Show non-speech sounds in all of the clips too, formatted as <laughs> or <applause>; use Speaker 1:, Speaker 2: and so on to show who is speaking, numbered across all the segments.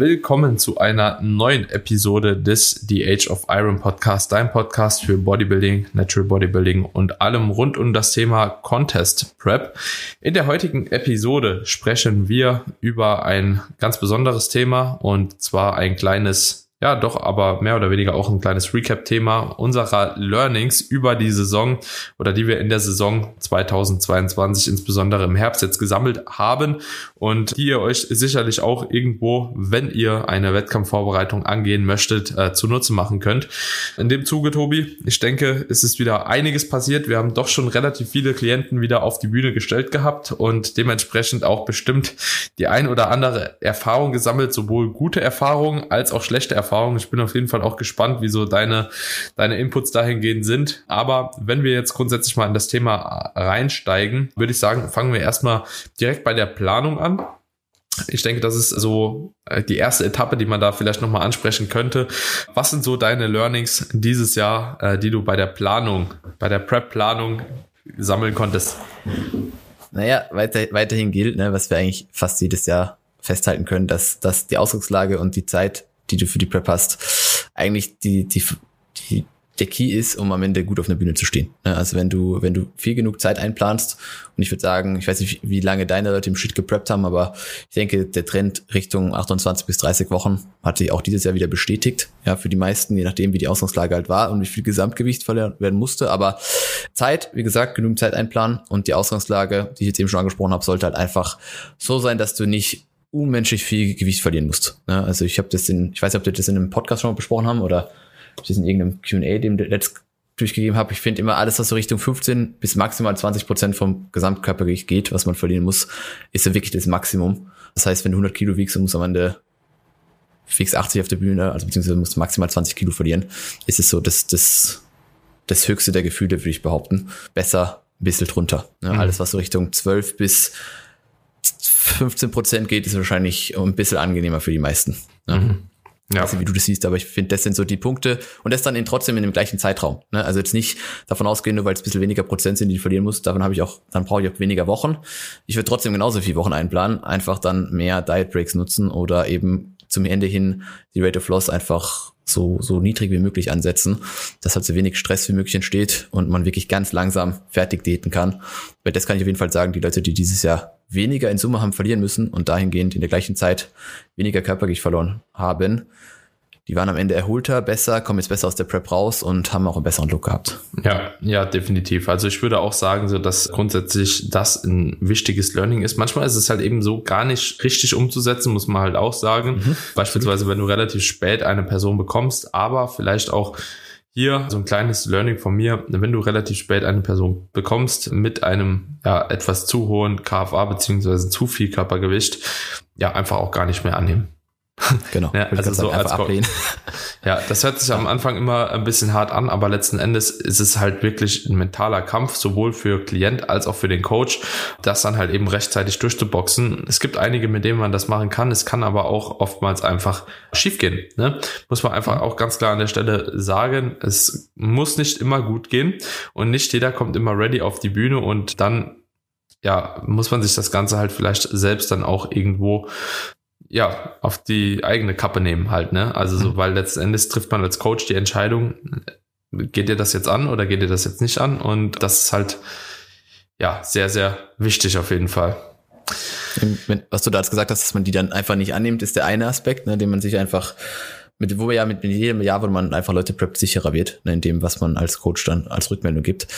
Speaker 1: willkommen zu einer neuen Episode des The Age of Iron Podcast, dein Podcast für Bodybuilding, Natural Bodybuilding und allem rund um das Thema Contest Prep. In der heutigen Episode sprechen wir über ein ganz besonderes Thema und zwar ein kleines ja, doch, aber mehr oder weniger auch ein kleines Recap-Thema unserer Learnings über die Saison oder die wir in der Saison 2022 insbesondere im Herbst jetzt gesammelt haben und die ihr euch sicherlich auch irgendwo, wenn ihr eine Wettkampfvorbereitung angehen möchtet, äh, zunutze machen könnt. In dem Zuge, Tobi, ich denke, es ist wieder einiges passiert. Wir haben doch schon relativ viele Klienten wieder auf die Bühne gestellt gehabt und dementsprechend auch bestimmt die ein oder andere Erfahrung gesammelt, sowohl gute Erfahrungen als auch schlechte Erfahrungen Erfahrung. Ich bin auf jeden Fall auch gespannt, wie so deine, deine Inputs dahingehend sind. Aber wenn wir jetzt grundsätzlich mal in das Thema reinsteigen, würde ich sagen, fangen wir erstmal direkt bei der Planung an. Ich denke, das ist so äh, die erste Etappe, die man da vielleicht nochmal ansprechen könnte. Was sind so deine Learnings dieses Jahr, äh, die du bei der Planung, bei der Prep-Planung sammeln konntest?
Speaker 2: Naja, weiter, weiterhin gilt, ne, was wir eigentlich fast jedes Jahr festhalten können, dass, dass die Ausdruckslage und die Zeit die du für die Prep hast, eigentlich die, die, die, der Key ist, um am Ende gut auf einer Bühne zu stehen. Ne, also wenn du, wenn du viel genug Zeit einplanst, und ich würde sagen, ich weiß nicht, wie lange deine Leute im Shit gepreppt haben, aber ich denke, der Trend Richtung 28 bis 30 Wochen hat sich auch dieses Jahr wieder bestätigt. Ja, für die meisten, je nachdem, wie die Ausgangslage halt war und wie viel Gesamtgewicht verlieren werden musste. Aber Zeit, wie gesagt, genügend Zeit einplanen und die Ausgangslage, die ich jetzt eben schon angesprochen habe, sollte halt einfach so sein, dass du nicht unmenschlich viel Gewicht verlieren musst. Ja, also ich habe das in, ich weiß nicht, ob wir das in einem Podcast schon mal besprochen haben oder ob das in irgendeinem Q&A, dem letzt durchgegeben habe. Ich finde immer alles, was so Richtung 15 bis maximal 20 Prozent vom Gesamtkörpergewicht geht, was man verlieren muss, ist ja wirklich das Maximum. Das heißt, wenn du 100 Kilo wiegst und musst am Ende fix 80 auf der Bühne, also beziehungsweise musst du maximal 20 Kilo verlieren, ist es so das, das, das höchste der Gefühle, würde ich behaupten. Besser ein bisschen drunter. Ja, mhm. Alles, was so Richtung 12 bis 15 Prozent geht, ist wahrscheinlich ein bisschen angenehmer für die meisten. Ne? Mhm. Ja. Also wie du das siehst, aber ich finde, das sind so die Punkte und das dann in, trotzdem in dem gleichen Zeitraum. Ne? Also jetzt nicht davon ausgehen, nur weil es ein bisschen weniger Prozent sind, die du verlieren musst, davon habe ich auch, dann brauche ich auch weniger Wochen. Ich würde trotzdem genauso viele Wochen einplanen, einfach dann mehr Diet Breaks nutzen oder eben zum Ende hin die Rate of Loss einfach so, so niedrig wie möglich ansetzen, dass halt so wenig Stress wie möglich entsteht und man wirklich ganz langsam fertig diäten kann. Weil das kann ich auf jeden Fall sagen, die Leute, die dieses Jahr weniger in Summe haben verlieren müssen und dahingehend in der gleichen Zeit weniger Körpergewicht verloren haben, die waren am Ende erholter, besser, kommen jetzt besser aus der Prep raus und haben auch einen besseren Look gehabt.
Speaker 1: Ja, ja, definitiv. Also ich würde auch sagen, so dass grundsätzlich das ein wichtiges Learning ist. Manchmal ist es halt eben so gar nicht richtig umzusetzen, muss man halt auch sagen. Mhm. Beispielsweise, wenn du relativ spät eine Person bekommst, aber vielleicht auch hier so ein kleines Learning von mir, wenn du relativ spät eine Person bekommst mit einem ja etwas zu hohen KFA beziehungsweise zu viel Körpergewicht, ja einfach auch gar nicht mehr annehmen. <laughs>
Speaker 2: Genau. ja, also so als ablehnen. <laughs>
Speaker 1: Ja, das hört sich am Anfang immer ein bisschen hart an, aber letzten Endes ist es halt wirklich ein mentaler Kampf, sowohl für Klient als auch für den Coach, das dann halt eben rechtzeitig durchzuboxen. Es gibt einige, mit denen man das machen kann. Es kann aber auch oftmals einfach schiefgehen. Ne? Muss man einfach auch ganz klar an der Stelle sagen. Es muss nicht immer gut gehen und nicht jeder kommt immer ready auf die Bühne und dann ja, muss man sich das Ganze halt vielleicht selbst dann auch irgendwo ja, auf die eigene Kappe nehmen halt, ne? Also so, mhm. weil letzten Endes trifft man als Coach die Entscheidung, geht dir das jetzt an oder geht dir das jetzt nicht an? Und das ist halt, ja, sehr, sehr wichtig auf jeden Fall.
Speaker 2: Was du da jetzt gesagt hast, dass man die dann einfach nicht annimmt, ist der eine Aspekt, ne, den man sich einfach mit, wo wir ja mit, mit jedem Jahr, wo man einfach Leute preppt, sicherer wird, ne, in dem, was man als Coach dann als Rückmeldung gibt.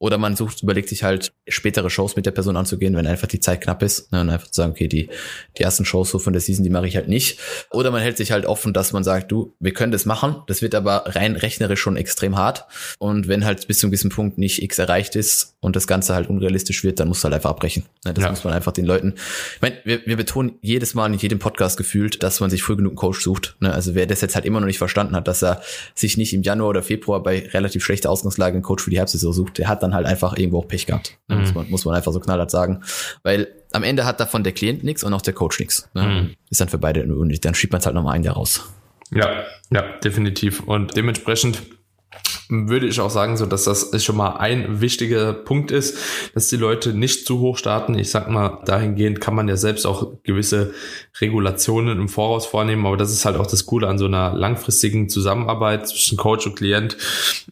Speaker 2: Oder man sucht, überlegt sich halt, spätere Shows mit der Person anzugehen, wenn einfach die Zeit knapp ist. Ne, und einfach zu sagen, okay, die, die ersten Shows so von der Season, die mache ich halt nicht. Oder man hält sich halt offen, dass man sagt, du, wir können das machen. Das wird aber rein rechnerisch schon extrem hart. Und wenn halt bis zu einem gewissen Punkt nicht X erreicht ist und das Ganze halt unrealistisch wird, dann musst du halt einfach abbrechen. Ne, das ja. muss man einfach den Leuten. Ich meine, wir, wir betonen jedes Mal in jedem Podcast gefühlt, dass man sich früh genug einen Coach sucht. Ne, also wer das jetzt halt immer noch nicht verstanden hat, dass er sich nicht im Januar oder Februar bei relativ schlechter Ausgangslage einen Coach für die Herbstsaison sucht, der hat dann halt einfach irgendwo auch Pech gehabt. Mhm. Muss, man, muss man einfach so knallhart sagen. Weil am Ende hat davon der Klient nichts und auch der Coach nichts. Ne? Mhm. Ist dann für beide unnötig. Dann schiebt man es halt nochmal ein Jahr raus.
Speaker 1: Ja, ja, definitiv. Und dementsprechend würde ich auch sagen, so dass das schon mal ein wichtiger Punkt ist, dass die Leute nicht zu hoch starten. Ich sag mal, dahingehend kann man ja selbst auch gewisse Regulationen im Voraus vornehmen, aber das ist halt auch das Coole an so einer langfristigen Zusammenarbeit zwischen Coach und Klient.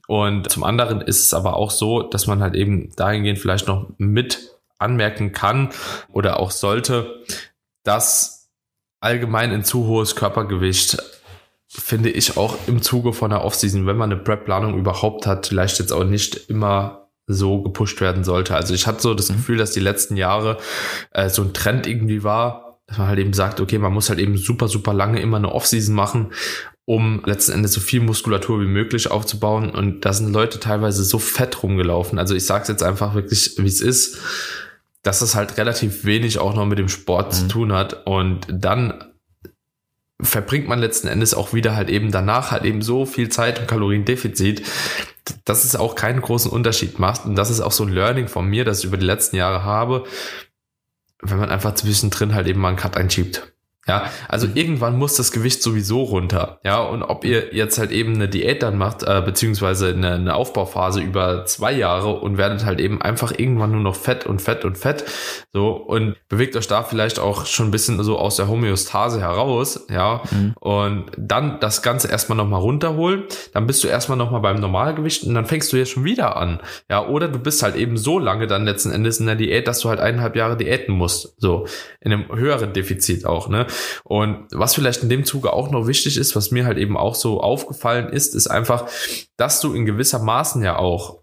Speaker 1: Und zum anderen ist es aber auch so, dass man halt eben dahingehend vielleicht noch mit anmerken kann oder auch sollte, dass allgemein ein zu hohes Körpergewicht finde ich auch im Zuge von der Offseason, wenn man eine Prep-Planung überhaupt hat, vielleicht jetzt auch nicht immer so gepusht werden sollte. Also ich hatte so das mhm. Gefühl, dass die letzten Jahre äh, so ein Trend irgendwie war, dass man halt eben sagt, okay, man muss halt eben super, super lange immer eine Offseason machen, um letzten Endes so viel Muskulatur wie möglich aufzubauen. Und da sind Leute teilweise so fett rumgelaufen. Also ich sage es jetzt einfach wirklich, wie es ist, dass es halt relativ wenig auch noch mit dem Sport mhm. zu tun hat. Und dann verbringt man letzten Endes auch wieder halt eben danach halt eben so viel Zeit und Kaloriendefizit, dass es auch keinen großen Unterschied macht. Und das ist auch so ein Learning von mir, das ich über die letzten Jahre habe, wenn man einfach zwischendrin halt eben mal einen Cut einschiebt. Ja, also mhm. irgendwann muss das Gewicht sowieso runter. Ja, und ob ihr jetzt halt eben eine Diät dann macht, äh, beziehungsweise eine, eine Aufbauphase über zwei Jahre und werdet halt eben einfach irgendwann nur noch fett und fett und fett. So, und bewegt euch da vielleicht auch schon ein bisschen so aus der Homöostase heraus. Ja, mhm. und dann das Ganze erstmal nochmal runterholen. Dann bist du erstmal nochmal beim Normalgewicht und dann fängst du jetzt schon wieder an. Ja, oder du bist halt eben so lange dann letzten Endes in der Diät, dass du halt eineinhalb Jahre diäten musst. So, in einem höheren Defizit auch, ne? Und was vielleicht in dem Zuge auch noch wichtig ist, was mir halt eben auch so aufgefallen ist, ist einfach, dass du in gewisser Maßen ja auch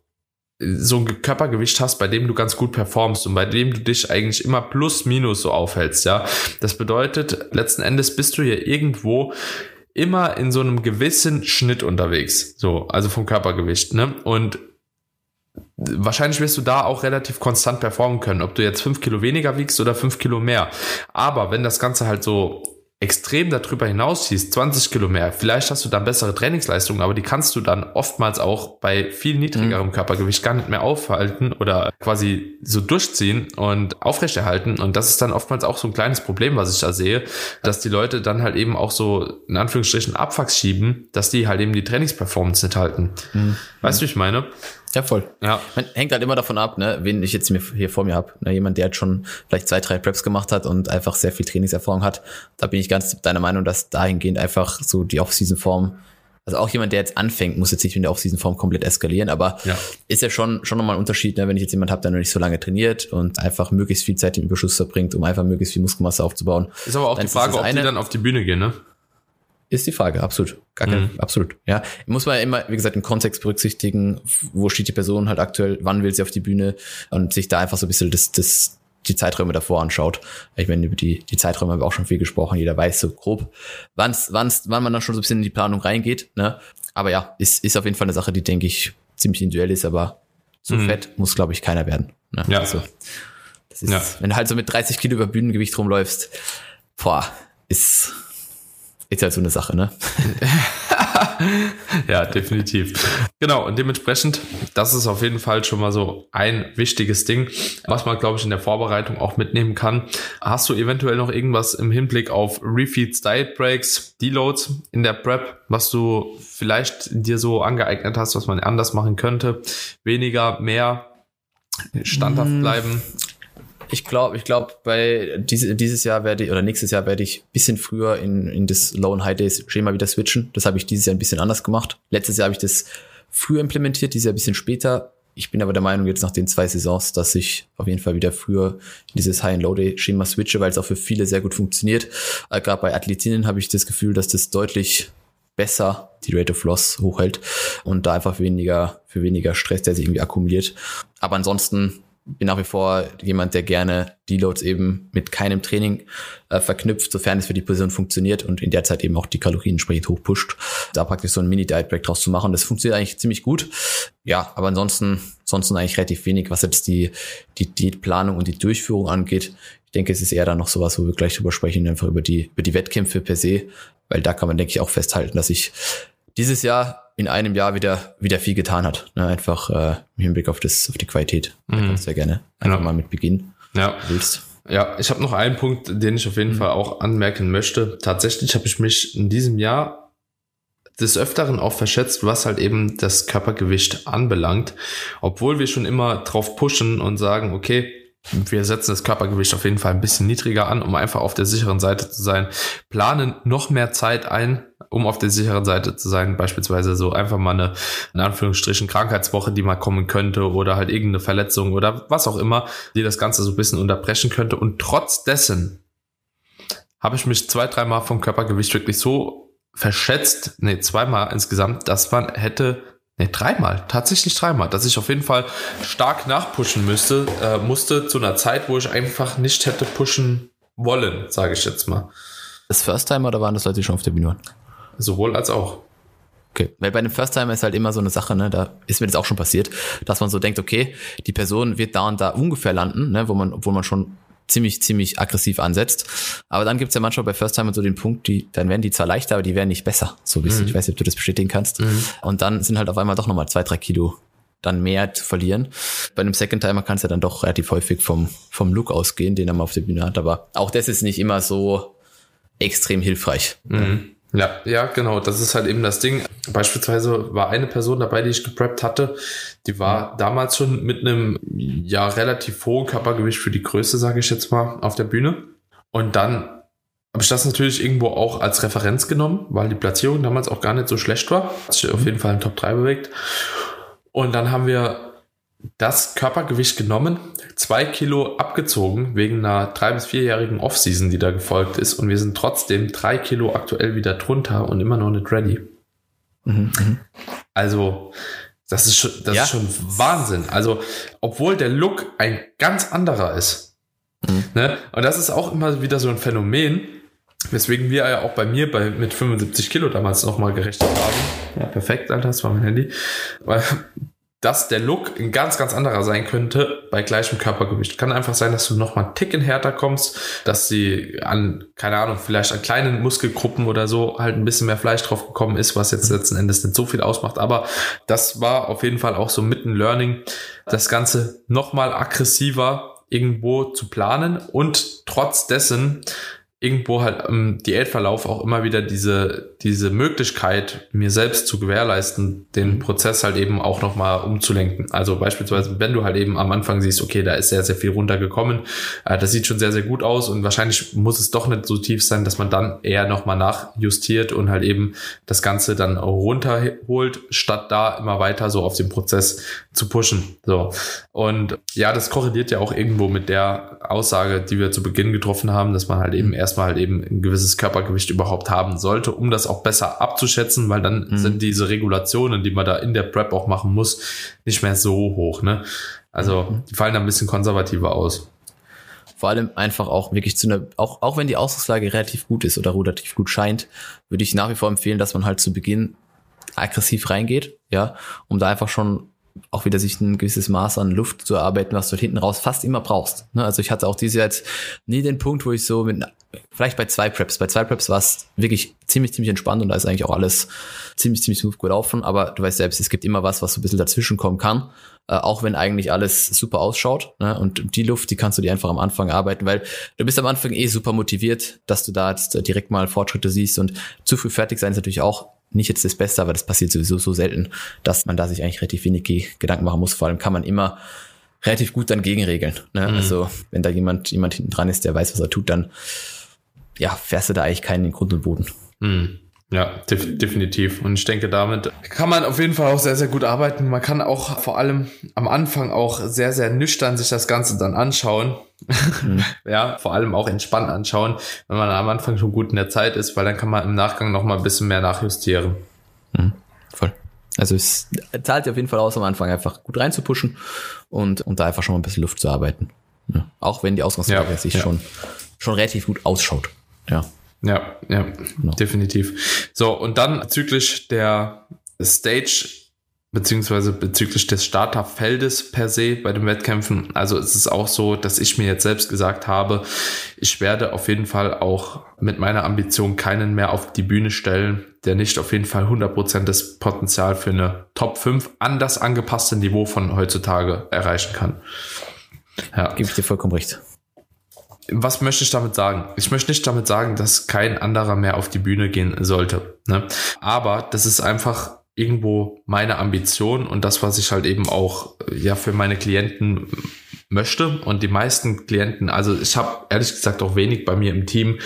Speaker 1: so ein Körpergewicht hast, bei dem du ganz gut performst und bei dem du dich eigentlich immer plus minus so aufhältst, ja. Das bedeutet, letzten Endes bist du ja irgendwo immer in so einem gewissen Schnitt unterwegs, so, also vom Körpergewicht, ne? Und wahrscheinlich wirst du da auch relativ konstant performen können, ob du jetzt fünf Kilo weniger wiegst oder fünf Kilo mehr. Aber wenn das Ganze halt so extrem darüber hinaus ziehst, 20 Kilo mehr, vielleicht hast du dann bessere Trainingsleistungen, aber die kannst du dann oftmals auch bei viel niedrigerem mhm. Körpergewicht gar nicht mehr aufhalten oder quasi so durchziehen und aufrechterhalten. Und das ist dann oftmals auch so ein kleines Problem, was ich da sehe, dass die Leute dann halt eben auch so in Anführungsstrichen Abwachs schieben, dass die halt eben die Trainingsperformance nicht halten. Mhm. Weißt du, wie ich meine?
Speaker 2: Ja, voll. Ja. Man hängt halt immer davon ab, ne, wen ich jetzt hier vor mir habe. Ne, jemand, der jetzt schon vielleicht zwei, drei Preps gemacht hat und einfach sehr viel Trainingserfahrung hat. Da bin ich ganz deiner Meinung, dass dahingehend einfach so die Off-Season-Form, also auch jemand, der jetzt anfängt, muss jetzt nicht in der Off-Season-Form komplett eskalieren, aber ja. ist ja schon, schon nochmal ein Unterschied, ne, wenn ich jetzt jemand habe, der noch nicht so lange trainiert und einfach möglichst viel Zeit im Überschuss verbringt, um einfach möglichst viel Muskelmasse aufzubauen.
Speaker 1: Ist aber auch die Frage, ob die dann auf die Bühne gehen, ne?
Speaker 2: Ist die Frage, absolut. Gar kein, mhm. absolut. Ja. Muss man immer, wie gesagt, im Kontext berücksichtigen, wo steht die Person halt aktuell, wann will sie auf die Bühne und sich da einfach so ein bisschen das, das, die Zeiträume davor anschaut. Ich meine, über die, die Zeiträume haben wir auch schon viel gesprochen. Jeder weiß so grob, wann's, wann's, wann man dann schon so ein bisschen in die Planung reingeht. Ne? Aber ja, ist, ist auf jeden Fall eine Sache, die, denke ich, ziemlich individuell ist, aber so mhm. fett muss, glaube ich, keiner werden. Ne? Ja. Also, das ist, ja. wenn du halt so mit 30 Kilo über Bühnengewicht rumläufst, boah, ist, ist halt so eine Sache, ne? <laughs>
Speaker 1: ja, definitiv. Genau, und dementsprechend, das ist auf jeden Fall schon mal so ein wichtiges Ding, was man, glaube ich, in der Vorbereitung auch mitnehmen kann. Hast du eventuell noch irgendwas im Hinblick auf Refeeds, Diet Breaks, Deloads in der Prep, was du vielleicht dir so angeeignet hast, was man anders machen könnte? Weniger, mehr, standhaft mm. bleiben?
Speaker 2: Ich glaube, ich glaube, bei diese, dieses Jahr werde ich, oder nächstes Jahr werde ich bisschen früher in, in das Low and High Days Schema wieder switchen. Das habe ich dieses Jahr ein bisschen anders gemacht. Letztes Jahr habe ich das früher implementiert, dieses Jahr ein bisschen später. Ich bin aber der Meinung, jetzt nach den zwei Saisons, dass ich auf jeden Fall wieder früher in dieses High and Low Day Schema switche, weil es auch für viele sehr gut funktioniert. Äh, Gerade bei Athletinnen habe ich das Gefühl, dass das deutlich besser die Rate of Loss hochhält und da einfach weniger, für weniger Stress, der sich irgendwie akkumuliert. Aber ansonsten bin nach wie vor jemand, der gerne Deloads eben mit keinem Training äh, verknüpft, sofern es für die Person funktioniert und in der Zeit eben auch die Kalorien entsprechend hochpusht. Da praktisch so ein Mini-Diet-Break draus zu machen, das funktioniert eigentlich ziemlich gut. Ja, aber ansonsten, ansonsten eigentlich relativ wenig, was jetzt die, die Diätplanung und die Durchführung angeht. Ich denke, es ist eher dann noch sowas, wo wir gleich drüber sprechen, einfach über die, über die Wettkämpfe per se, weil da kann man, denke ich, auch festhalten, dass ich dieses Jahr in einem Jahr wieder wieder viel getan hat. Ne? Einfach äh, im Hinblick auf das auf die Qualität. Mhm. Da kannst du ja gerne einfach ja. mal mit beginnen.
Speaker 1: Ja. Willst. Ja, ich habe noch einen Punkt, den ich auf jeden mhm. Fall auch anmerken möchte. Tatsächlich habe ich mich in diesem Jahr des Öfteren auch verschätzt, was halt eben das Körpergewicht anbelangt, obwohl wir schon immer drauf pushen und sagen, okay, wir setzen das Körpergewicht auf jeden Fall ein bisschen niedriger an, um einfach auf der sicheren Seite zu sein, planen noch mehr Zeit ein, um auf der sicheren Seite zu sein, beispielsweise so einfach mal eine, in Anführungsstrichen, Krankheitswoche, die mal kommen könnte oder halt irgendeine Verletzung oder was auch immer, die das Ganze so ein bisschen unterbrechen könnte. Und trotz dessen habe ich mich zwei, dreimal vom Körpergewicht wirklich so verschätzt, nee, zweimal insgesamt, dass man hätte Ne, dreimal, tatsächlich dreimal, dass ich auf jeden Fall stark nachpushen müsste, äh, musste zu einer Zeit, wo ich einfach nicht hätte pushen wollen, sage ich jetzt mal.
Speaker 2: Das First Time oder waren das Leute, die schon auf der Bühne waren?
Speaker 1: Sowohl als auch.
Speaker 2: Okay, weil bei einem First Timer ist halt immer so eine Sache, ne, da ist mir das auch schon passiert, dass man so denkt, okay, die Person wird da und da ungefähr landen, ne, wo man, obwohl man schon ziemlich, ziemlich aggressiv ansetzt. Aber dann gibt's ja manchmal bei First Timer so den Punkt, die, dann werden die zwar leichter, aber die werden nicht besser. So bisschen. Mhm. Ich weiß nicht, ob du das bestätigen kannst. Mhm. Und dann sind halt auf einmal doch nochmal zwei, drei Kilo dann mehr zu verlieren. Bei einem Second Timer kann es ja dann doch relativ häufig vom, vom Look ausgehen, den er mal auf der Bühne hat. Aber auch das ist nicht immer so extrem hilfreich.
Speaker 1: Mhm. Ja, ja, genau. Das ist halt eben das Ding. Beispielsweise war eine Person dabei, die ich gepreppt hatte. Die war damals schon mit einem ja relativ hohen Körpergewicht für die Größe, sage ich jetzt mal, auf der Bühne. Und dann habe ich das natürlich irgendwo auch als Referenz genommen, weil die Platzierung damals auch gar nicht so schlecht war. Hat sich auf jeden Fall in Top 3 bewegt. Und dann haben wir das Körpergewicht genommen, zwei Kilo abgezogen wegen einer drei- bis vierjährigen Offseason, die da gefolgt ist. Und wir sind trotzdem drei Kilo aktuell wieder drunter und immer noch nicht ready. Mhm, mhm. Also, das ist schon, das ja. ist schon Wahnsinn. Also, obwohl der Look ein ganz anderer ist. Mhm. Ne? Und das ist auch immer wieder so ein Phänomen, weswegen wir ja auch bei mir bei, mit 75 Kilo damals nochmal gerechnet haben. Ja, perfekt, Alter, das war mein Handy. Weil dass der Look ein ganz, ganz anderer sein könnte bei gleichem Körpergewicht. Kann einfach sein, dass du noch mal einen Ticken härter kommst, dass sie an, keine Ahnung, vielleicht an kleinen Muskelgruppen oder so halt ein bisschen mehr Fleisch drauf gekommen ist, was jetzt letzten Endes nicht so viel ausmacht. Aber das war auf jeden Fall auch so mitten Learning, das Ganze noch mal aggressiver irgendwo zu planen und trotz dessen irgendwo halt im Diätverlauf auch immer wieder diese, diese Möglichkeit, mir selbst zu gewährleisten, den mhm. Prozess halt eben auch nochmal umzulenken. Also beispielsweise, wenn du halt eben am Anfang siehst, okay, da ist sehr, sehr viel runtergekommen, äh, das sieht schon sehr, sehr gut aus und wahrscheinlich muss es doch nicht so tief sein, dass man dann eher nochmal nachjustiert und halt eben das Ganze dann runterholt, statt da immer weiter so auf den Prozess zu pushen. So. Und ja, das korreliert ja auch irgendwo mit der Aussage, die wir zu Beginn getroffen haben, dass man halt eben erst erstmal halt eben ein gewisses Körpergewicht überhaupt haben sollte, um das auch besser abzuschätzen, weil dann mhm. sind diese Regulationen, die man da in der Prep auch machen muss, nicht mehr so hoch. Ne? Also mhm. die fallen da ein bisschen konservativer aus.
Speaker 2: Vor allem einfach auch wirklich zu einer, auch, auch wenn die Ausgangslage relativ gut ist oder relativ gut scheint, würde ich nach wie vor empfehlen, dass man halt zu Beginn aggressiv reingeht, ja, um da einfach schon auch wieder sich ein gewisses Maß an Luft zu erarbeiten, was du hinten raus fast immer brauchst. Ne? Also ich hatte auch dieses Jahr jetzt nie den Punkt, wo ich so mit, vielleicht bei zwei Preps, bei zwei Preps war es wirklich ziemlich, ziemlich entspannt und da ist eigentlich auch alles ziemlich, ziemlich smooth gelaufen, aber du weißt selbst, es gibt immer was, was so ein bisschen dazwischen kommen kann, äh, auch wenn eigentlich alles super ausschaut ne? und die Luft, die kannst du dir einfach am Anfang arbeiten, weil du bist am Anfang eh super motiviert, dass du da jetzt direkt mal Fortschritte siehst und zu früh fertig sein ist natürlich auch nicht jetzt das Beste, aber das passiert sowieso so selten, dass man da sich eigentlich relativ wenig Gedanken machen muss. Vor allem kann man immer relativ gut dann gegenregeln. Ne? Mhm. Also wenn da jemand, jemand hinten dran ist, der weiß, was er tut, dann ja, fährst du da eigentlich keinen in Grund und Boden.
Speaker 1: Mhm. Ja, def definitiv. Und ich denke, damit kann man auf jeden Fall auch sehr, sehr gut arbeiten. Man kann auch vor allem am Anfang auch sehr, sehr nüchtern sich das Ganze dann anschauen. Mhm. <laughs> ja, vor allem auch entspannt anschauen, wenn man am Anfang schon gut in der Zeit ist, weil dann kann man im Nachgang noch mal ein bisschen mehr nachjustieren.
Speaker 2: Mhm. Voll. Also es zahlt auf jeden Fall aus, am Anfang einfach gut reinzupushen und, und da einfach schon mal ein bisschen Luft zu arbeiten. Ja. Auch wenn die Ausgangslage ja, sich ja. schon, schon relativ gut ausschaut. Ja.
Speaker 1: Ja, ja, genau. definitiv. So, und dann bezüglich der Stage beziehungsweise bezüglich des Starterfeldes per se bei den Wettkämpfen. Also es ist auch so, dass ich mir jetzt selbst gesagt habe, ich werde auf jeden Fall auch mit meiner Ambition keinen mehr auf die Bühne stellen, der nicht auf jeden Fall 100% das Potenzial für eine Top 5 an das angepasste Niveau von heutzutage erreichen kann.
Speaker 2: Ja. Gebe ich dir vollkommen recht.
Speaker 1: Was möchte ich damit sagen? Ich möchte nicht damit sagen, dass kein anderer mehr auf die Bühne gehen sollte. Ne? Aber das ist einfach irgendwo meine Ambition und das, was ich halt eben auch ja für meine Klienten möchte. Und die meisten Klienten, also ich habe ehrlich gesagt auch wenig bei mir im Team,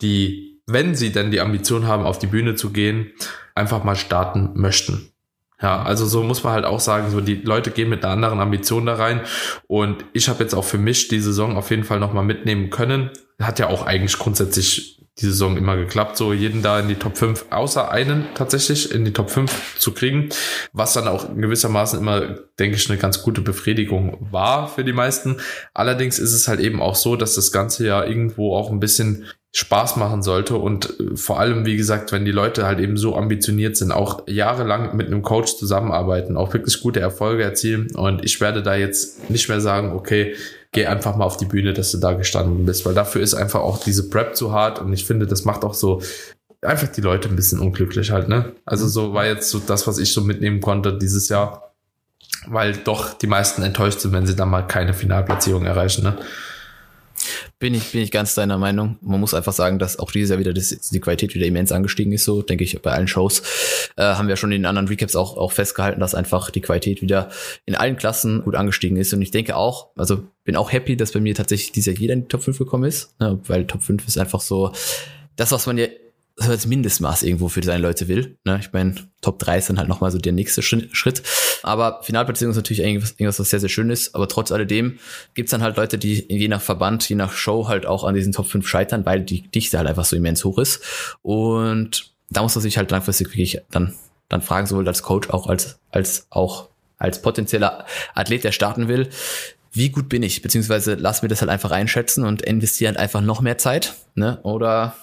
Speaker 1: die, wenn sie denn die Ambition haben, auf die Bühne zu gehen, einfach mal starten möchten. Ja, also so muss man halt auch sagen, so die Leute gehen mit einer anderen Ambition da rein und ich habe jetzt auch für mich die Saison auf jeden Fall nochmal mitnehmen können. Hat ja auch eigentlich grundsätzlich die Saison immer geklappt, so jeden da in die Top 5, außer einen tatsächlich in die Top 5 zu kriegen, was dann auch gewissermaßen immer, denke ich, eine ganz gute Befriedigung war für die meisten. Allerdings ist es halt eben auch so, dass das Ganze ja irgendwo auch ein bisschen Spaß machen sollte und äh, vor allem, wie gesagt, wenn die Leute halt eben so ambitioniert sind, auch jahrelang mit einem Coach zusammenarbeiten, auch wirklich gute Erfolge erzielen und ich werde da jetzt nicht mehr sagen, okay, geh einfach mal auf die Bühne, dass du da gestanden bist, weil dafür ist einfach auch diese Prep zu hart und ich finde, das macht auch so einfach die Leute ein bisschen unglücklich halt, ne? Also so war jetzt so das, was ich so mitnehmen konnte dieses Jahr, weil doch die meisten enttäuscht sind, wenn sie dann mal keine Finalplatzierung erreichen, ne?
Speaker 2: Bin ich, bin ich ganz deiner Meinung. Man muss einfach sagen, dass auch dieses Jahr wieder das, die Qualität wieder immens angestiegen ist, so denke ich bei allen Shows. Äh, haben wir schon in den anderen Recaps auch, auch festgehalten, dass einfach die Qualität wieder in allen Klassen gut angestiegen ist. Und ich denke auch, also bin auch happy, dass bei mir tatsächlich dieses Jahr jeder in die Top 5 gekommen ist, ne, weil Top 5 ist einfach so das, was man ja so als Mindestmaß irgendwo für seine Leute will. Ne? Ich meine, Top 3 ist dann halt nochmal so der nächste Schritt. Aber Finalplatzierung ist natürlich irgendwas, was sehr, sehr schön ist. Aber trotz alledem gibt's dann halt Leute, die je nach Verband, je nach Show halt auch an diesen Top 5 scheitern, weil die Dichte halt einfach so immens hoch ist. Und da muss man sich halt langfristig wirklich dann, dann fragen, sowohl als Coach auch als, als auch als potenzieller Athlet, der starten will, wie gut bin ich? Beziehungsweise lass mir das halt einfach einschätzen und investiere halt einfach noch mehr Zeit. Ne? Oder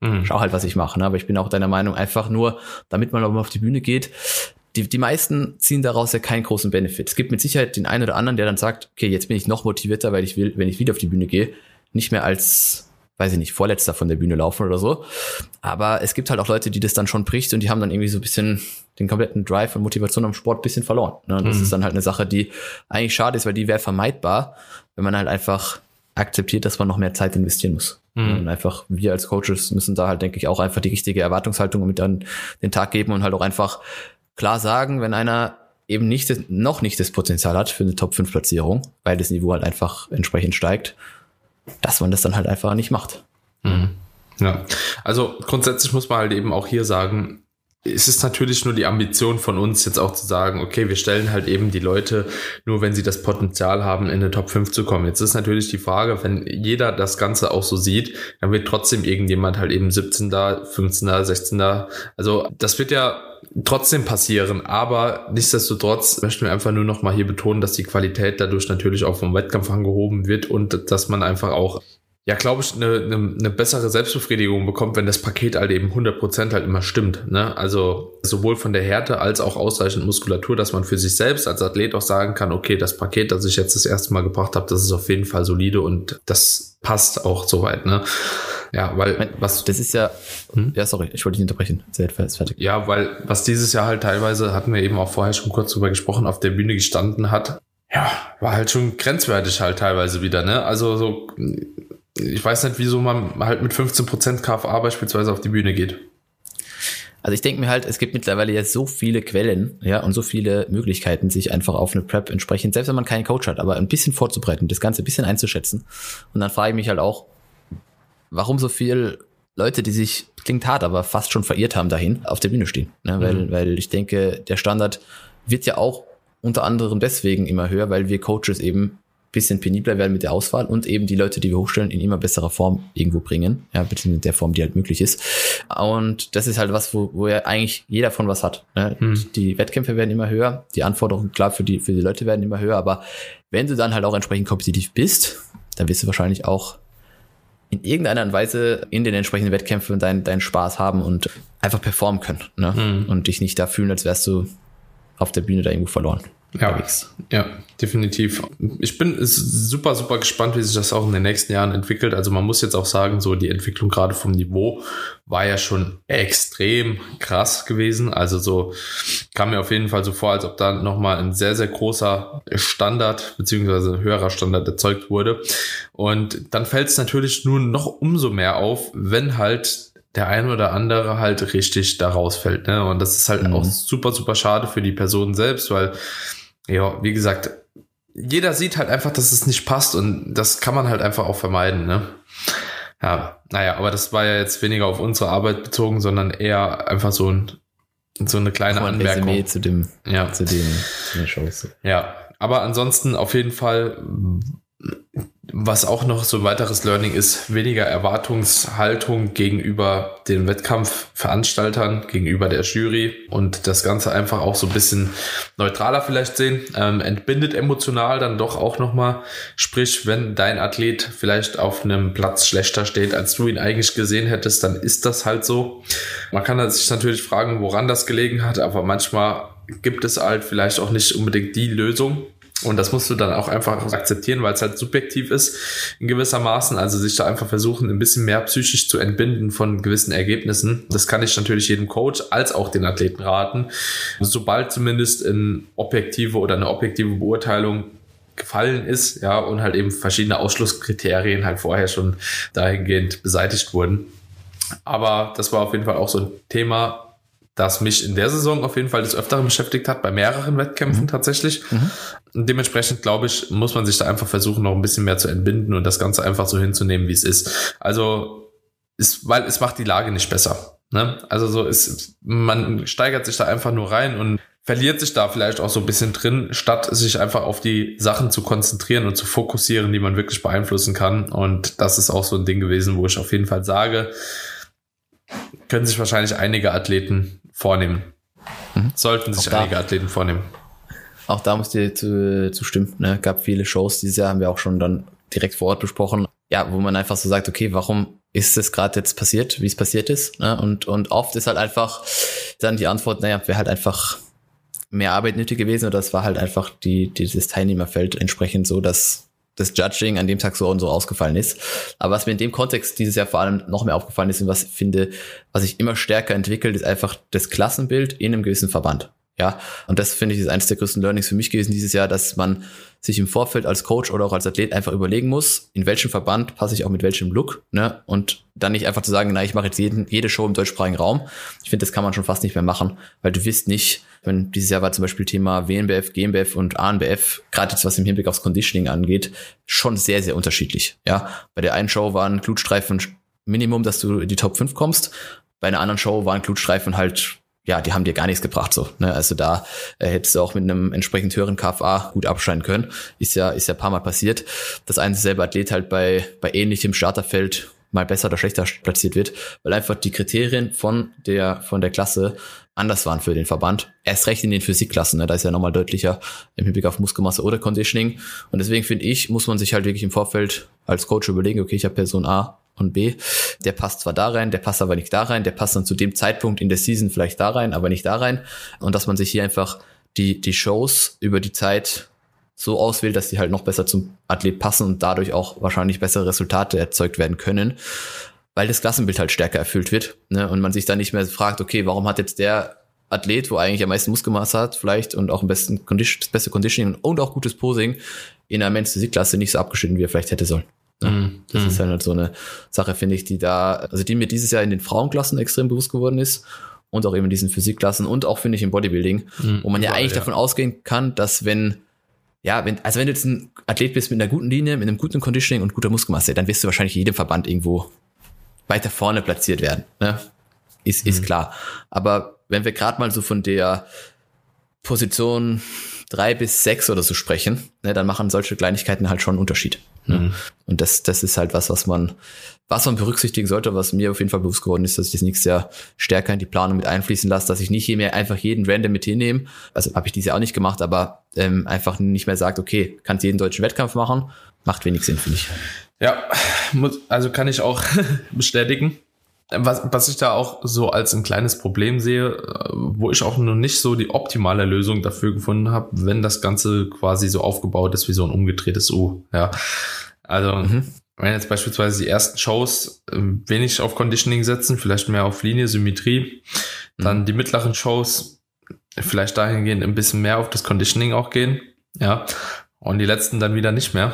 Speaker 2: Mhm. Schau halt, was ich mache. Ne? Aber ich bin auch deiner Meinung, einfach nur, damit man auf die Bühne geht. Die, die meisten ziehen daraus ja keinen großen Benefit. Es gibt mit Sicherheit den einen oder anderen, der dann sagt, okay, jetzt bin ich noch motivierter, weil ich will, wenn ich wieder auf die Bühne gehe, nicht mehr als, weiß ich nicht, Vorletzter von der Bühne laufen oder so. Aber es gibt halt auch Leute, die das dann schon bricht und die haben dann irgendwie so ein bisschen den kompletten Drive und Motivation am Sport ein bisschen verloren. Ne? Das mhm. ist dann halt eine Sache, die eigentlich schade ist, weil die wäre vermeidbar, wenn man halt einfach akzeptiert, dass man noch mehr Zeit investieren muss. Mhm. Und einfach wir als Coaches müssen da halt, denke ich, auch einfach die richtige Erwartungshaltung mit an den Tag geben und halt auch einfach klar sagen, wenn einer eben nicht, noch nicht das Potenzial hat für eine Top 5 Platzierung, weil das Niveau halt einfach entsprechend steigt, dass man das dann halt einfach nicht macht.
Speaker 1: Mhm. Ja, also grundsätzlich muss man halt eben auch hier sagen, es ist natürlich nur die Ambition von uns, jetzt auch zu sagen, okay, wir stellen halt eben die Leute nur, wenn sie das Potenzial haben, in eine Top 5 zu kommen. Jetzt ist natürlich die Frage, wenn jeder das Ganze auch so sieht, dann wird trotzdem irgendjemand halt eben 17 da, 15 da, 16 da. Also das wird ja trotzdem passieren, aber nichtsdestotrotz möchten wir einfach nur noch mal hier betonen, dass die Qualität dadurch natürlich auch vom Wettkampf angehoben wird und dass man einfach auch ja, glaube ich, eine, eine, eine bessere Selbstbefriedigung bekommt, wenn das Paket halt eben 100% halt immer stimmt. Ne? Also sowohl von der Härte als auch ausreichend Muskulatur, dass man für sich selbst als Athlet auch sagen kann, okay, das Paket, das ich jetzt das erste Mal gebracht habe, das ist auf jeden Fall solide und das passt auch soweit. Ne? Ja, weil
Speaker 2: was. Das ist ja. Hm? Ja, sorry, ich wollte dich unterbrechen. Sehr fertig.
Speaker 1: Ja, weil was dieses Jahr halt teilweise, hatten wir eben auch vorher schon kurz drüber gesprochen, auf der Bühne gestanden hat, ja, war halt schon grenzwertig halt teilweise wieder, ne? Also so ich weiß nicht, wieso man halt mit 15% KFA beispielsweise auf die Bühne geht.
Speaker 2: Also ich denke mir halt, es gibt mittlerweile jetzt so viele Quellen, ja, und so viele Möglichkeiten, sich einfach auf eine Prep entsprechend, selbst wenn man keinen Coach hat, aber ein bisschen vorzubereiten, das Ganze ein bisschen einzuschätzen. Und dann frage ich mich halt auch, warum so viel Leute, die sich, klingt hart, aber fast schon verirrt haben dahin, auf der Bühne stehen. Ne? Weil, mhm. weil ich denke, der Standard wird ja auch unter anderem deswegen immer höher, weil wir Coaches eben bisschen penibler werden mit der Auswahl und eben die Leute, die wir hochstellen, in immer besserer Form irgendwo bringen. Ja, bitte in der Form, die halt möglich ist. Und das ist halt was, wo, wo ja eigentlich jeder von was hat. Ne? Hm. Die Wettkämpfe werden immer höher, die Anforderungen, klar, für die, für die Leute werden immer höher, aber wenn du dann halt auch entsprechend kompetitiv bist, dann wirst du wahrscheinlich auch in irgendeiner Weise in den entsprechenden Wettkämpfen deinen deinen Spaß haben und einfach performen können. Ne? Hm. Und dich nicht da fühlen, als wärst du auf der Bühne da irgendwo verloren.
Speaker 1: Ja, ja, definitiv. Ich bin super, super gespannt, wie sich das auch in den nächsten Jahren entwickelt. Also man muss jetzt auch sagen, so die Entwicklung gerade vom Niveau war ja schon extrem krass gewesen. Also so kam mir auf jeden Fall so vor, als ob da nochmal ein sehr, sehr großer Standard beziehungsweise höherer Standard erzeugt wurde. Und dann fällt es natürlich nun noch umso mehr auf, wenn halt der ein oder andere halt richtig da rausfällt. Ne? Und das ist halt mhm. auch super, super schade für die Person selbst, weil ja, wie gesagt, jeder sieht halt einfach, dass es nicht passt und das kann man halt einfach auch vermeiden, ne? Ja, naja, aber das war ja jetzt weniger auf unsere Arbeit bezogen, sondern eher einfach so ein so eine kleine ein Anmerkung
Speaker 2: Resümee zu dem ja. zu den, zu den
Speaker 1: Shows. Ja, aber ansonsten auf jeden Fall was auch noch so ein weiteres Learning ist, weniger Erwartungshaltung gegenüber den Wettkampfveranstaltern, gegenüber der Jury und das Ganze einfach auch so ein bisschen neutraler vielleicht sehen. Ähm, entbindet emotional dann doch auch nochmal. Sprich, wenn dein Athlet vielleicht auf einem Platz schlechter steht, als du ihn eigentlich gesehen hättest, dann ist das halt so. Man kann sich natürlich fragen, woran das gelegen hat, aber manchmal gibt es halt vielleicht auch nicht unbedingt die Lösung und das musst du dann auch einfach akzeptieren, weil es halt subjektiv ist in gewissermaßen. Also sich da einfach versuchen, ein bisschen mehr psychisch zu entbinden von gewissen Ergebnissen. Das kann ich natürlich jedem Coach als auch den Athleten raten. Sobald zumindest in objektive oder eine objektive Beurteilung gefallen ist, ja, und halt eben verschiedene Ausschlusskriterien halt vorher schon dahingehend beseitigt wurden. Aber das war auf jeden Fall auch so ein Thema, das mich in der Saison auf jeden Fall des Öfteren beschäftigt hat, bei mehreren Wettkämpfen mhm. tatsächlich. Mhm. dementsprechend, glaube ich, muss man sich da einfach versuchen, noch ein bisschen mehr zu entbinden und das Ganze einfach so hinzunehmen, wie es ist. Also, ist, weil es macht die Lage nicht besser. Ne? Also so ist, man steigert sich da einfach nur rein und verliert sich da vielleicht auch so ein bisschen drin, statt sich einfach auf die Sachen zu konzentrieren und zu fokussieren, die man wirklich beeinflussen kann. Und das ist auch so ein Ding gewesen, wo ich auf jeden Fall sage, können sich wahrscheinlich einige Athleten vornehmen. Mhm. Sollten sich einige Athleten vornehmen.
Speaker 2: Auch da muss dir zu, zu stimmen. Ne? Gab viele Shows dieses Jahr, haben wir auch schon dann direkt vor Ort besprochen. Ja, wo man einfach so sagt, okay, warum ist es gerade jetzt passiert, wie es passiert ist? Ne? Und, und oft ist halt einfach dann die Antwort, naja, wäre halt einfach mehr Arbeit nötig gewesen oder es war halt einfach die, dieses Teilnehmerfeld entsprechend so, dass das Judging an dem Tag so und so ausgefallen ist. Aber was mir in dem Kontext dieses Jahr vor allem noch mehr aufgefallen ist und was ich finde, was sich immer stärker entwickelt, ist einfach das Klassenbild in einem gewissen Verband. Ja, und das finde ich ist eines der größten Learnings für mich gewesen dieses Jahr, dass man sich im Vorfeld als Coach oder auch als Athlet einfach überlegen muss, in welchem Verband passe ich auch mit welchem Look, ne? Und dann nicht einfach zu sagen, na, ich mache jetzt jeden, jede Show im deutschsprachigen Raum. Ich finde, das kann man schon fast nicht mehr machen, weil du wirst nicht, wenn dieses Jahr war zum Beispiel Thema WNBF, GmbF und ANBF, gerade jetzt was im Hinblick aufs Conditioning angeht, schon sehr, sehr unterschiedlich. Ja, bei der einen Show waren Glutstreifen Minimum, dass du in die Top 5 kommst. Bei einer anderen Show waren Glutstreifen halt ja, die haben dir gar nichts gebracht so. Ne? Also da äh, hättest du auch mit einem entsprechend höheren KFA gut abschneiden können. Ist ja, ist ja ein paar Mal passiert, dass ein selber Athlet halt bei, bei ähnlichem Starterfeld mal besser oder schlechter platziert wird, weil einfach die Kriterien von der, von der Klasse anders waren für den Verband. Erst recht in den Physikklassen, ne? da ist ja nochmal deutlicher im Hinblick auf Muskelmasse oder Conditioning. Und deswegen finde ich, muss man sich halt wirklich im Vorfeld als Coach überlegen, okay, ich habe Person A und B, der passt zwar da rein, der passt aber nicht da rein, der passt dann zu dem Zeitpunkt in der Season vielleicht da rein, aber nicht da rein. Und dass man sich hier einfach die, die Shows über die Zeit so auswählt, dass die halt noch besser zum Athlet passen und dadurch auch wahrscheinlich bessere Resultate erzeugt werden können, weil das Klassenbild halt stärker erfüllt wird ne? und man sich dann nicht mehr fragt, okay, warum hat jetzt der Athlet, wo eigentlich am meisten Muskelmasse hat, vielleicht und auch am besten Condition, das beste Conditioning und auch gutes Posing in der Men's Physik-Klasse nicht so abgeschnitten, wie er vielleicht hätte sollen. Mhm. Das ist mhm. halt so eine Sache, finde ich, die da, also die mir dieses Jahr in den Frauenklassen extrem bewusst geworden ist und auch eben in diesen Physikklassen und auch finde ich im Bodybuilding, mhm. wo man ja eigentlich ja. davon ausgehen kann, dass wenn ja, wenn, also wenn du jetzt ein Athlet bist mit einer guten Linie, mit einem guten Conditioning und guter Muskelmasse, dann wirst du wahrscheinlich in jedem Verband irgendwo weiter vorne platziert werden. Ne? Ist, mhm. ist klar. Aber wenn wir gerade mal so von der Position drei bis sechs oder so sprechen, ne, dann machen solche Kleinigkeiten halt schon einen Unterschied. Ne? Mhm. Und das, das ist halt was, was man, was man berücksichtigen sollte, was mir auf jeden Fall bewusst geworden ist, dass ich das nächstes Jahr stärker in die Planung mit einfließen lasse, dass ich nicht hier mehr einfach jeden random mit hinnehme. Also habe ich dieses Jahr auch nicht gemacht, aber ähm, einfach nicht mehr sagt, okay, kannst jeden deutschen Wettkampf machen, macht wenig Sinn, finde ich.
Speaker 1: Ja, also kann ich auch <laughs> bestätigen. Was, was ich da auch so als ein kleines Problem sehe, äh, wo ich auch noch nicht so die optimale Lösung dafür gefunden habe, wenn das Ganze quasi so aufgebaut ist wie so ein umgedrehtes U. Ja. Also, mhm. wenn jetzt beispielsweise die ersten Shows äh, wenig auf Conditioning setzen, vielleicht mehr auf Linie, Symmetrie, mhm. dann die mittleren Shows vielleicht dahingehend ein bisschen mehr auf das Conditioning auch gehen, ja, und die letzten dann wieder nicht mehr.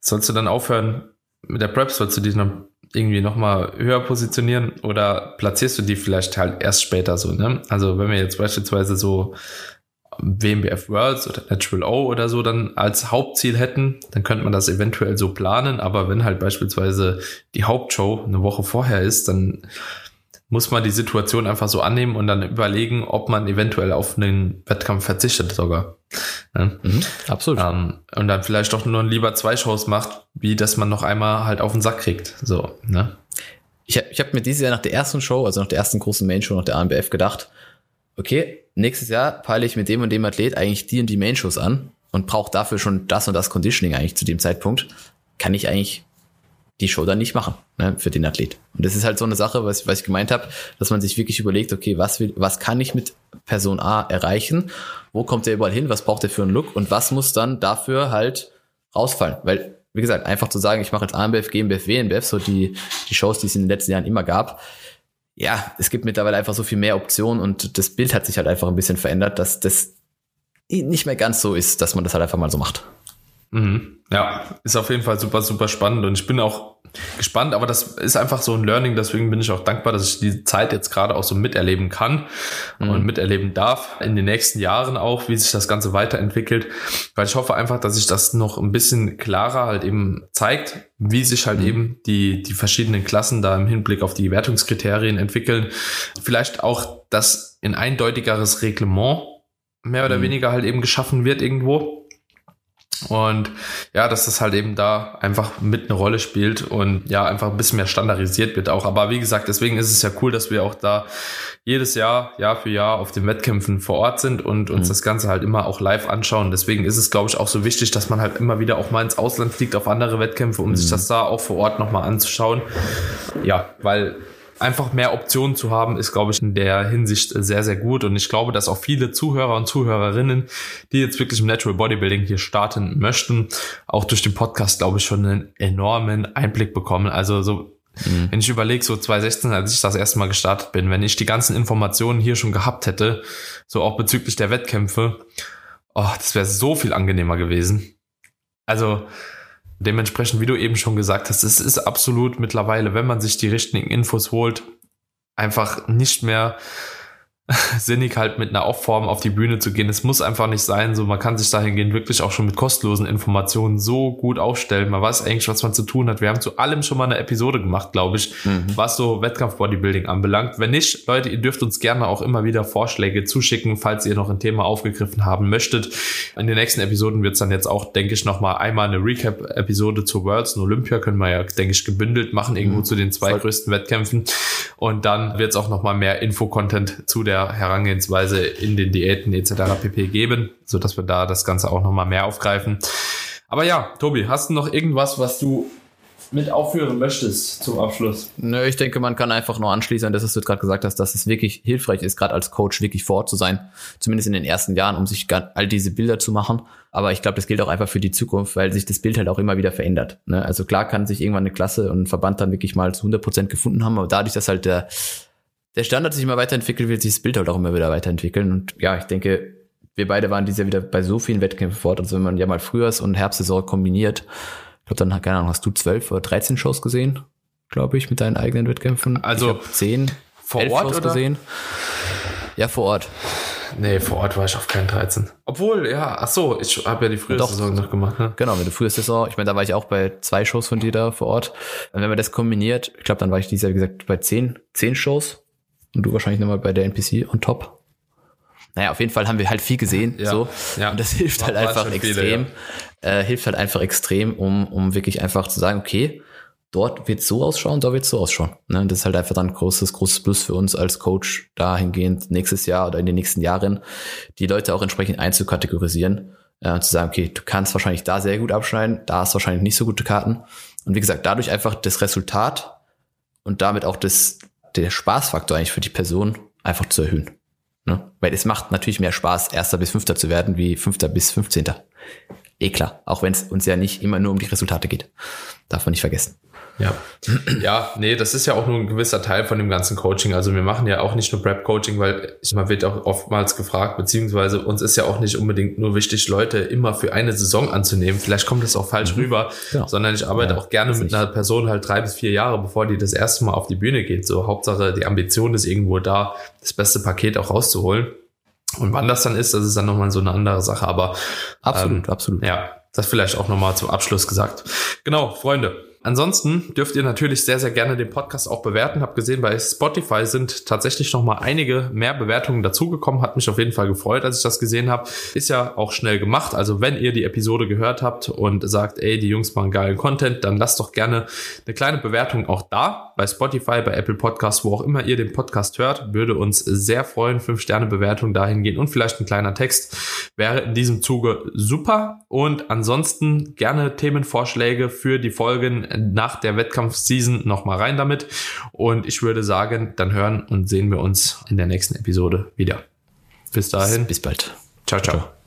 Speaker 1: Sollst du dann aufhören mit der Prep, sollst du dich dann irgendwie nochmal höher positionieren oder platzierst du die vielleicht halt erst später so, ne? Also wenn wir jetzt beispielsweise so WMBF Worlds oder Natural O oder so dann als Hauptziel hätten, dann könnte man das eventuell so planen, aber wenn halt beispielsweise die Hauptshow eine Woche vorher ist, dann muss man die Situation einfach so annehmen und dann überlegen, ob man eventuell auf einen Wettkampf verzichtet sogar. Ja? Mhm, absolut. Ähm, und dann vielleicht doch nur lieber zwei Shows macht, wie dass man noch einmal halt auf den Sack kriegt. So, ne?
Speaker 2: Ich, ich habe mir dieses Jahr nach der ersten Show, also nach der ersten großen Main-Show, nach der ANBF gedacht, okay, nächstes Jahr peile ich mit dem und dem Athlet eigentlich die und die Main-Shows an und brauche dafür schon das und das Conditioning eigentlich zu dem Zeitpunkt. Kann ich eigentlich die Show dann nicht machen ne, für den Athlet. Und das ist halt so eine Sache, was, was ich gemeint habe, dass man sich wirklich überlegt, okay, was, will, was kann ich mit Person A erreichen? Wo kommt der überall hin? Was braucht er für einen Look? Und was muss dann dafür halt rausfallen? Weil, wie gesagt, einfach zu sagen, ich mache jetzt AMBF, GmbF, WNBF, so die, die Shows, die es in den letzten Jahren immer gab. Ja, es gibt mittlerweile einfach so viel mehr Optionen und das Bild hat sich halt einfach ein bisschen verändert, dass das nicht mehr ganz so ist, dass man das halt einfach mal so macht.
Speaker 1: Mhm. Ja, ist auf jeden Fall super, super spannend und ich bin auch gespannt, aber das ist einfach so ein Learning, deswegen bin ich auch dankbar, dass ich die Zeit jetzt gerade auch so miterleben kann mhm. und miterleben darf in den nächsten Jahren auch, wie sich das Ganze weiterentwickelt, weil ich hoffe einfach, dass sich das noch ein bisschen klarer halt eben zeigt, wie sich halt mhm. eben die, die verschiedenen Klassen da im Hinblick auf die Wertungskriterien entwickeln. Vielleicht auch, dass ein eindeutigeres Reglement mehr oder mhm. weniger halt eben geschaffen wird irgendwo und ja, dass das halt eben da einfach mit eine Rolle spielt und ja, einfach ein bisschen mehr standardisiert wird auch. Aber wie gesagt, deswegen ist es ja cool, dass wir auch da jedes Jahr, Jahr für Jahr auf den Wettkämpfen vor Ort sind und uns mhm. das Ganze halt immer auch live anschauen. Deswegen ist es, glaube ich, auch so wichtig, dass man halt immer wieder auch mal ins Ausland fliegt auf andere Wettkämpfe, um mhm. sich das da auch vor Ort nochmal anzuschauen. Ja, weil einfach mehr Optionen zu haben, ist, glaube ich, in der Hinsicht sehr, sehr gut. Und ich glaube, dass auch viele Zuhörer und Zuhörerinnen, die jetzt wirklich im Natural Bodybuilding hier starten möchten, auch durch den Podcast, glaube ich, schon einen enormen Einblick bekommen. Also so Mhm. Wenn ich überlege, so 2016, als ich das erste Mal gestartet bin, wenn ich die ganzen Informationen hier schon gehabt hätte, so auch bezüglich der Wettkämpfe, oh, das wäre so viel angenehmer gewesen. Also, Dementsprechend, wie du eben schon gesagt hast, es ist absolut mittlerweile, wenn man sich die richtigen Infos holt, einfach nicht mehr <laughs> sinnig halt mit einer Aufform auf die Bühne zu gehen. Es muss einfach nicht sein, so man kann sich dahingehend wirklich auch schon mit kostenlosen Informationen so gut aufstellen. Man weiß eigentlich, was man zu tun hat. Wir haben zu allem schon mal eine Episode gemacht, glaube ich, mhm. was so Wettkampf-Bodybuilding anbelangt. Wenn nicht, Leute, ihr dürft uns gerne auch immer wieder Vorschläge zuschicken, falls ihr noch ein Thema aufgegriffen haben möchtet. In den nächsten Episoden wird es dann jetzt auch, denke ich, noch mal einmal eine Recap-Episode zu Worlds und Olympia können wir ja, denke ich, gebündelt machen, irgendwo mhm. zu den zwei Voll. größten Wettkämpfen. Und dann wird es auch noch mal mehr Info-Content zu der Herangehensweise in den Diäten etc. pp. geben, so dass wir da das Ganze auch nochmal mehr aufgreifen. Aber ja, Tobi, hast du noch irgendwas, was du mit aufführen möchtest zum Abschluss?
Speaker 2: Nö, ich denke, man kann einfach nur anschließen, dass du gerade gesagt hast, dass es wirklich hilfreich ist, gerade als Coach wirklich vor Ort zu sein, zumindest in den ersten Jahren, um sich all diese Bilder zu machen. Aber ich glaube, das gilt auch einfach für die Zukunft, weil sich das Bild halt auch immer wieder verändert. Ne? Also klar kann sich irgendwann eine Klasse und ein Verband dann wirklich mal zu 100 Prozent gefunden haben, aber dadurch, dass halt der der Standard sich immer weiterentwickelt, wird sich das Bild halt auch immer wieder weiterentwickeln. Und ja, ich denke, wir beide waren dieses Jahr wieder bei so vielen Wettkämpfen fort. Also wenn man ja mal Frühjahrs- und Herbstsaison kombiniert, ich glaube, dann, keine Ahnung, hast du zwölf oder dreizehn Shows gesehen, glaube ich, mit deinen eigenen Wettkämpfen.
Speaker 1: Also
Speaker 2: zehn
Speaker 1: vor Ort
Speaker 2: Shows oder? gesehen. Ja, vor Ort.
Speaker 1: Nee, vor Ort war ich auf keinen 13. Obwohl, ja, ach so, ich habe ja die frühe Saison noch gemacht. Ne?
Speaker 2: Genau, mit der frühe Saison. Ich meine, da war ich auch bei zwei Shows von dir da vor Ort. Und wenn man das kombiniert, ich glaube, dann war ich dieses Jahr, wie gesagt, bei zehn, zehn Shows. Und du wahrscheinlich nochmal bei der NPC on top. Naja, auf jeden Fall haben wir halt viel gesehen. Ja, so. Ja. Und das <laughs> hilft halt einfach extrem. Viele, ja. äh, hilft halt einfach extrem, um, um wirklich einfach zu sagen, okay, dort wird so ausschauen, da wird so ausschauen. Ne? Das ist halt einfach dann ein großes, großes Plus für uns als Coach, dahingehend nächstes Jahr oder in den nächsten Jahren die Leute auch entsprechend einzukategorisieren. Äh, zu sagen, okay, du kannst wahrscheinlich da sehr gut abschneiden, da hast du wahrscheinlich nicht so gute Karten. Und wie gesagt, dadurch einfach das Resultat und damit auch das, der Spaßfaktor eigentlich für die Person einfach zu erhöhen. Ne? Weil es macht natürlich mehr Spaß, Erster bis Fünfter zu werden, wie Fünfter bis Fünfzehnter. Eh klar, auch wenn es uns ja nicht immer nur um die Resultate geht. Darf man nicht vergessen.
Speaker 1: Ja. ja, nee, das ist ja auch nur ein gewisser Teil von dem ganzen Coaching. Also wir machen ja auch nicht nur Prep-Coaching, weil man wird auch oftmals gefragt, beziehungsweise uns ist ja auch nicht unbedingt nur wichtig, Leute immer für eine Saison anzunehmen. Vielleicht kommt das auch falsch mhm. rüber, ja. sondern ich arbeite ja, auch gerne mit einer Person halt drei bis vier Jahre, bevor die das erste Mal auf die Bühne geht. So Hauptsache, die Ambition ist irgendwo da, das beste Paket auch rauszuholen. Und wann das dann ist, das ist dann nochmal so eine andere Sache. Aber
Speaker 2: absolut, ähm, absolut.
Speaker 1: Ja, das vielleicht auch nochmal zum Abschluss gesagt. Genau, Freunde. Ansonsten dürft ihr natürlich sehr, sehr gerne den Podcast auch bewerten. Hab gesehen, bei Spotify sind tatsächlich noch mal einige mehr Bewertungen dazugekommen. Hat mich auf jeden Fall gefreut, als ich das gesehen habe. Ist ja auch schnell gemacht. Also wenn ihr die Episode gehört habt und sagt, ey, die Jungs machen geilen Content, dann lasst doch gerne eine kleine Bewertung auch da. Bei Spotify, bei Apple Podcasts, wo auch immer ihr den Podcast hört, würde uns sehr freuen. Fünf Sterne Bewertung dahin gehen und vielleicht ein kleiner Text wäre in diesem Zuge super. Und ansonsten gerne Themenvorschläge für die Folgen nach der Wettkampfseason nochmal rein damit. Und ich würde sagen, dann hören und sehen wir uns in der nächsten Episode wieder. Bis dahin.
Speaker 2: Bis bald.
Speaker 1: ciao. ciao. ciao.